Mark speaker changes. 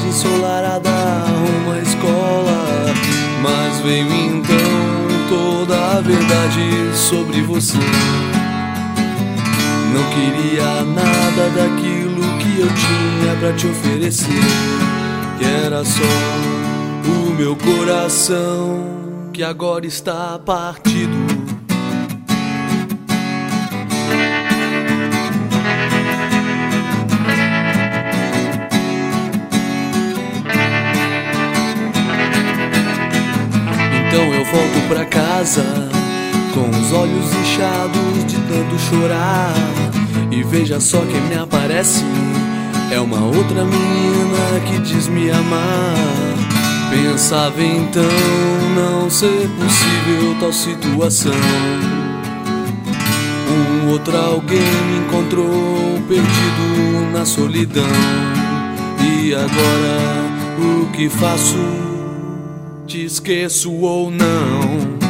Speaker 1: tarde ensolarada uma escola. Mas veio então toda a verdade sobre você. Não queria nada daquilo que eu tinha para te oferecer. Que era só o meu coração que agora está partido. Então eu volto pra casa com os olhos inchados de tanto chorar. E veja só quem me aparece: é uma outra menina que diz me amar. Pensava então não ser possível tal situação. Um outro alguém me encontrou perdido na solidão. E agora o que faço? Te esqueço ou não?